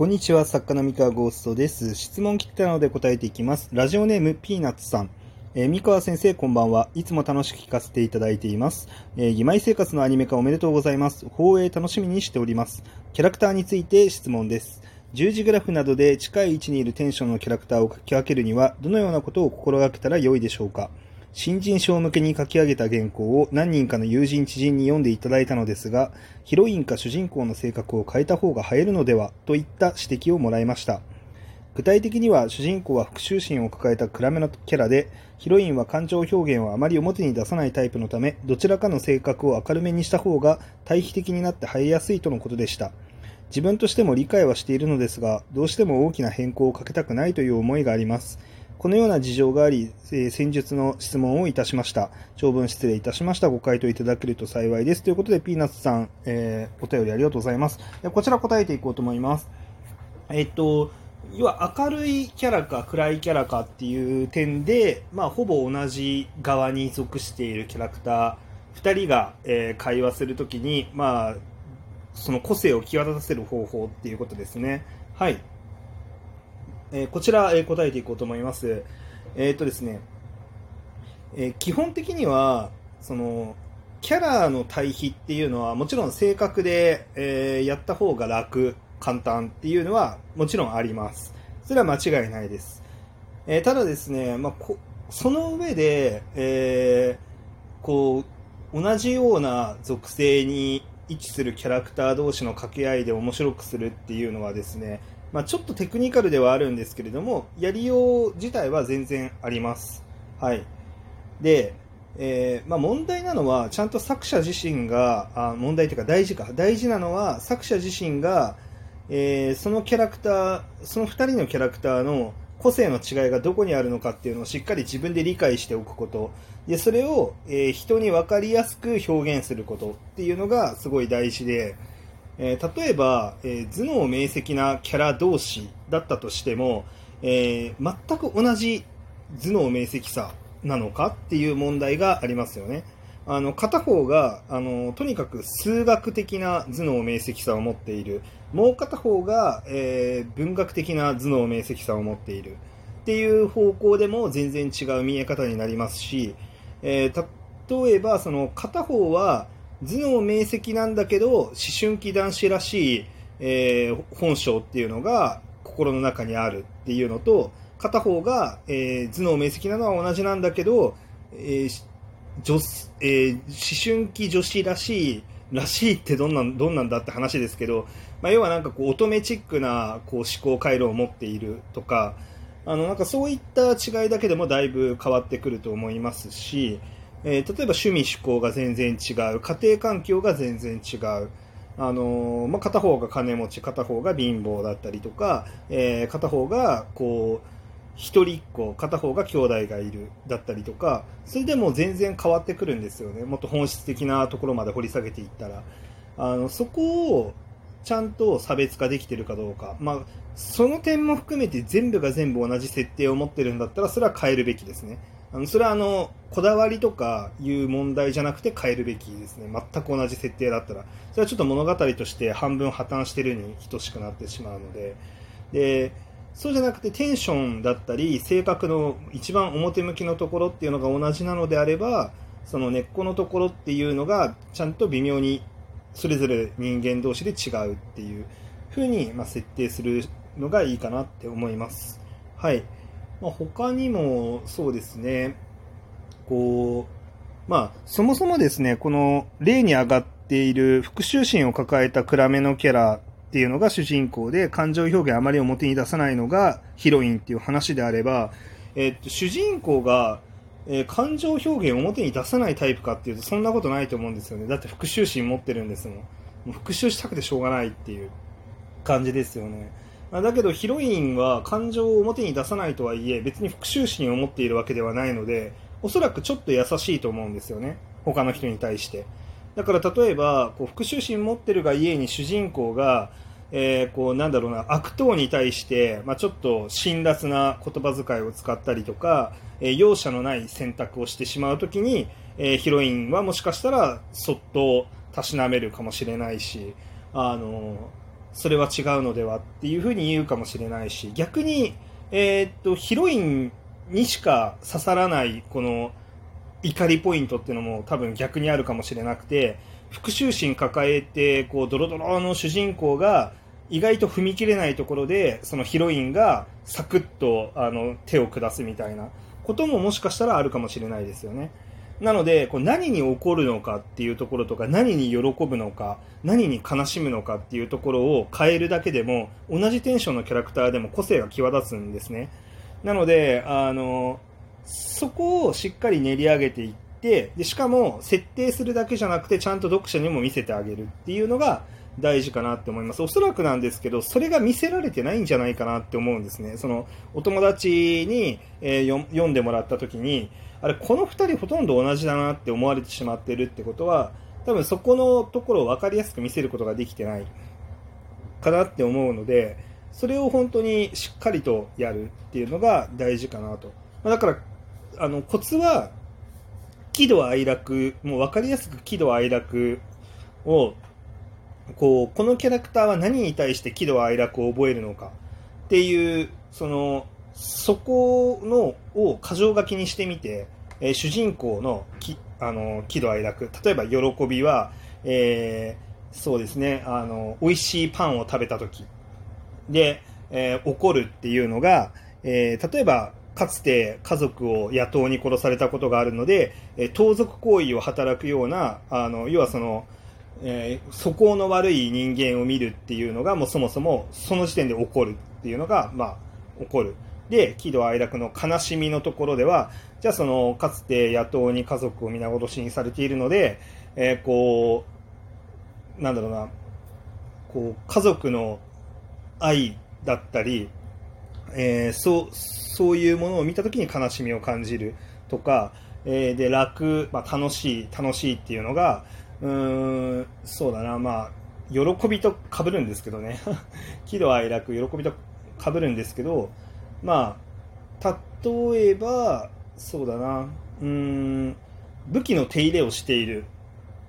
こんにちは、作家の三河ゴーストです。質問来てたので答えていきます。ラジオネームピーナッツさん。えー三河先生、こんばんは。いつも楽しく聞かせていただいています。えー、義妹生活のアニメ化おめでとうございます。放映楽しみにしております。キャラクターについて質問です。十字グラフなどで近い位置にいるテンションのキャラクターを書き分けるには、どのようなことを心がけたら良いでしょうか？新人賞向けに書き上げた原稿を何人かの友人知人に読んでいただいたのですが、ヒロインか主人公の性格を変えた方が映えるのではといった指摘をもらいました。具体的には主人公は復讐心を抱えた暗めのキャラで、ヒロインは感情表現をあまり表に出さないタイプのため、どちらかの性格を明るめにした方が対比的になって映えやすいとのことでした。自分としても理解はしているのですが、どうしても大きな変更をかけたくないという思いがあります。このような事情があり、えー先日の質問をいたしました。長文失礼いたしました。ご回答いただけると幸いです。ということで、ピーナッツさん、えーお便りありがとうございます。こちら答えていこうと思います。えっと、要は明るいキャラか暗いキャラかっていう点で、まあ、ほぼ同じ側に属しているキャラクター2人が、えー会話するときに、まあ、その個性を際立たせる方法っていうことですね。はい。えーこちら、えー答えていこうと思います。えーとですね、えー基本的には、その、キャラの対比っていうのはもちろん正確で、えーやった方が楽、簡単っていうのはもちろんあります。それは間違いないです。えーただですね、まあ、こその上で、えーこう、同じような属性に位置するキャラクター同士の掛け合いで面白くするっていうのはですね、まあ、ちょっとテクニカルではあるんですけれども、やりよう自体は全然あります。はい。で、えーまあ、問題なのは、ちゃんと作者自身が、あ問題というか大事か、大事なのは、作者自身が、えーそのキャラクター、その2人のキャラクターの個性の違いがどこにあるのかっていうのをしっかり自分で理解しておくこと。で、それを、えー人に分かりやすく表現することっていうのがすごい大事で、えー例えば、えー頭脳明晰なキャラ同士だったとしても、えー全く同じ頭脳明晰さなのかっていう問題がありますよね。あの片方があのとにかく数学的な頭脳明晰さを持っているもう片方が、えー文学的な頭脳明晰さを持っているっていう方向でも全然違う見え方になりますし、えー例えばその片方は頭脳明晰なんだけど思春期男子らしい、えー本性っていうのが心の中にあるっていうのと片方が、えー頭脳明晰なのは同じなんだけど、えー女えー思春期女子らしいらしいってどんなんどんなんだって話ですけど、まあ、要はなんかこう乙女チックなこう思考回路を持っているとかあのなんかそういった違いだけでもだいぶ変わってくると思いますし、えー例えば趣味趣向が全然違う。家庭環境が全然違う。あのーまあ、片方が金持ち片方が貧乏だったりとか、えー片方がこう一人っ子片方が兄弟がいるだったりとかそれでも全然変わってくるんですよね。もっと本質的なところまで掘り下げていったら。あのそこをちゃんと差別化できてるかどうか、まあ、その点も含めて全部が全部同じ設定を持ってるんだったらそれは変えるべきですね。あのそれはあのこだわりとかいう問題じゃなくて変えるべきですね全く同じ設定だったらそれはちょっと物語として半分破綻してるに等しくなってしまうのででそうじゃなくてテンションだったり性格の一番表向きのところっていうのが同じなのであればその根っこのところっていうのがちゃんと微妙にそれぞれ人間同士で違うっていう風にまあ設定するのがいいかなって思います。はい。まあ、他にもそうですね、こう、まあ、そもそもですね、この例に上がっている復讐心を抱えた暗めのキャラっていうのが主人公で、感情表現あまり表に出さないのがヒロインっていう話であれば、えっと、主人公が、えー感情表現を表に出さないタイプかっていうと、そんなことないと思うんですよね。だって復讐心持ってるんですもん。もう復讐したくてしょうがないっていう感じですよね。まあだけどヒロインは感情を表に出さないとはいえ別に復讐心を持っているわけではないのでおそらくちょっと優しいと思うんですよね。他の人に対して。だから例えばこう復讐心持ってるがゆえに主人公が、えーこうなんだろうな悪党に対して、まあ、ちょっと辛辣な言葉遣いを使ったりとか、えー容赦のない選択をしてしまうときに、えーヒロインはもしかしたらそっとたしなめるかもしれないしあのそれは違うのではっていうふうに言うかもしれないし逆に、えー、っとヒロインにしか刺さらないこの怒りポイントっていうのも多分逆にあるかもしれなくて復讐心抱えてこうドロドロの主人公が意外と踏み切れないところでそのヒロインがサクッとあの手を下すみたいなことももしかしたらあるかもしれないですよね。なのでこう何に怒るのかっていうところとか何に喜ぶのか何に悲しむのかっていうところを変えるだけでも同じテンションのキャラクターでも個性が際立つんですね。なのであのそこをしっかり練り上げていってでしかも設定するだけじゃなくてちゃんと読者にも見せてあげるっていうのが大事かなって思います。おそらくなんですけど、それが見せられてないんじゃないかなって思うんですね。その、お友達に、えー、読んでもらった時に、あれ、この2人ほとんど同じだなって思われてしまってるってことは、多分そこのところを分かりやすく見せることができてないかなって思うので、それを本当にしっかりとやるっていうのが大事かなと。だから、あの、コツは、喜怒哀楽、もう分かりやすく喜怒哀楽をこうこのキャラクターは何に対して喜怒哀楽を覚えるのかっていうそのそこのを箇条書きにしてみて、えー、主人公のきあの喜怒哀楽。例えば喜びは、えー、そうですねあの美味しいパンを食べた時。で、えー、怒るっていうのが、えー、例えばかつて家族を野党に殺されたことがあるので、えー、盗賊行為を働くようなあの要はそのえー、素行の悪い人間を見るっていうのがもうそもそもその時点で起こるっていうのが、まあ、起こる。で、喜怒哀楽の悲しみのところでは、じゃあその、かつて野党に家族を皆殺しにされているので、えー、こう、なんだろうな、こう、家族の愛だったり、えー、そう、そういうものを見たときに悲しみを感じるとか、えー、で、楽、まあ、楽しい、楽しいっていうのが、うーん、そうだな、まあ、喜びとかぶるんですけどね。喜怒哀楽、喜びとかぶるんですけど、まあ、例えば、そうだな、うーん、武器の手入れをしている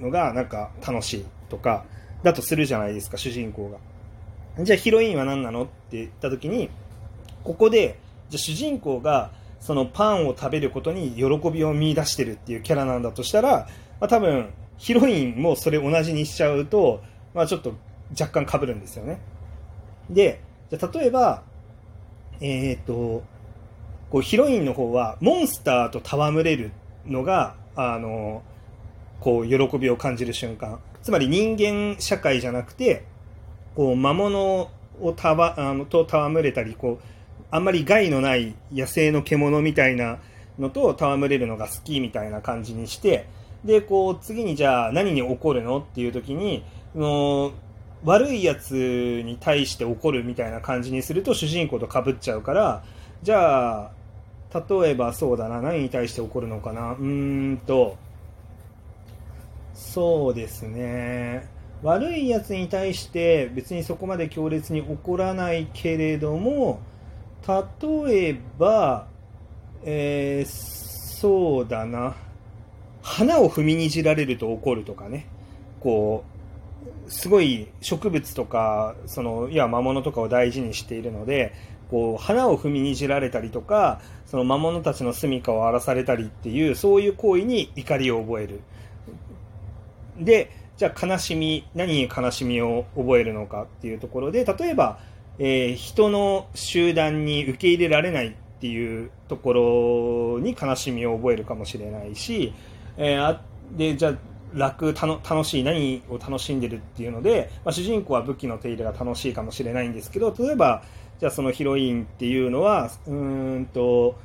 のがなんか楽しいとか、だとするじゃないですか、主人公が。じゃあヒロインは何なのって言った時に、ここで、じゃあ主人公がそのパンを食べることに喜びを見出してるっていうキャラなんだとしたら、まあ、多分ヒロインもそれ同じにしちゃうと、まあ、ちょっと若干被るんですよね。で、じゃ例えば、えっ、ー、と、こうヒロインの方はモンスターと戯れるのが、あの、こう喜びを感じる瞬間。つまり人間社会じゃなくて、こう魔物をたわあのと戯れたり、こう、あんまり害のない野生の獣みたいなのと戯れるのが好きみたいな感じにして、で、こう、次にじゃあ何に怒るのっていう時に、の悪いやつに対して怒るみたいな感じにすると主人公とかぶっちゃうから、じゃあ、例えばそうだな、何に対して怒るのかな。うーんと、そうですね。悪いやつに対して別にそこまで強烈に怒らないけれども、例えば、えー、そうだな。花を踏みにじられると怒るとかね、こう、すごい植物とか、その、いや、魔物とかを大事にしているので、こう、花を踏みにじられたりとか、その魔物たちの住処を荒らされたりっていう、そういう行為に怒りを覚える。で、じゃあ悲しみ、何に悲しみを覚えるのかっていうところで、例えば、えー、人の集団に受け入れられないっていうところに悲しみを覚えるかもしれないし、えー、でじゃあ楽たの楽しい何を楽しんでるっていうので、まあ、主人公は武器の手入れが楽しいかもしれないんですけど例えばじゃあそのヒロインっていうのはうんと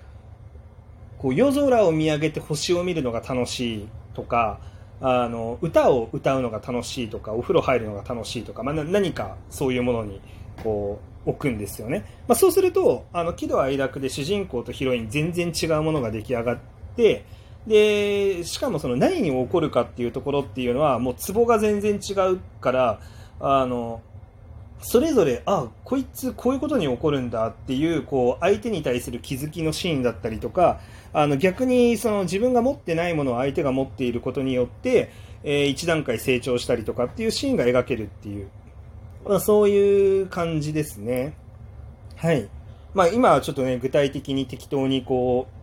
こう夜空を見上げて星を見るのが楽しいとかあの歌を歌うのが楽しいとかお風呂入るのが楽しいとか、まあ、何かそういうものにこう置くんですよね、まあ、そうするとあの喜怒哀楽で主人公とヒロイン全然違うものが出来上がってで、しかもその何に起こるかっていうところっていうのは、もうツボが全然違うから、あの、それぞれ、あ、こいつこういうことに起こるんだっていう、こう、相手に対する気づきのシーンだったりとか、あの、逆にその自分が持ってないものを相手が持っていることによって、えー、一段階成長したりとかっていうシーンが描けるっていうまあ、そういう感じですね。はい。まあ、今はちょっとね、具体的に適当にこう、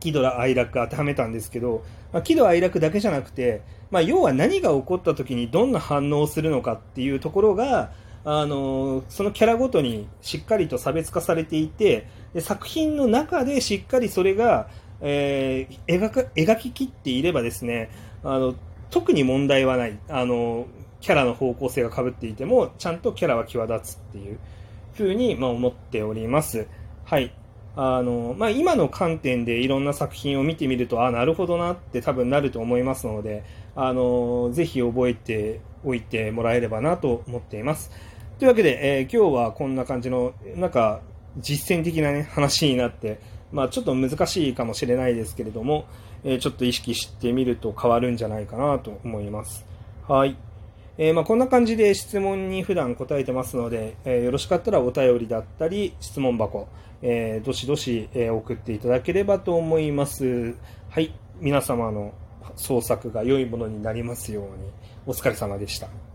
喜怒哀楽当てはめたんですけど、まあ、喜怒哀楽だけじゃなくて、まあ、要は何が起こった時にどんな反応をするのかっていうところが、あのそのキャラごとにしっかりと差別化されていてで作品の中でしっかりそれが、えー、描か描ききっていればですねあの特に問題はないあのキャラの方向性がかぶっていてもちゃんとキャラは際立つっていうふうに、まあ、思っております。はいあのまあ、今の観点でいろんな作品を見てみるとあなるほどなって多分なると思いますのであのぜひ覚えておいてもらえればなと思っています。というわけで、えー、今日はこんな感じのなんか実践的な、ね、話になって、まあ、ちょっと難しいかもしれないですけれども、えー、ちょっと意識してみると変わるんじゃないかなと思います。はい。えー、まあ、こんな感じで質問に普段答えてますので、えー、よろしかったらお便りだったり質問箱、えー、どしどし、え送っていただければと思います。はい。皆様の創作が良いものになりますように。お疲れ様でした。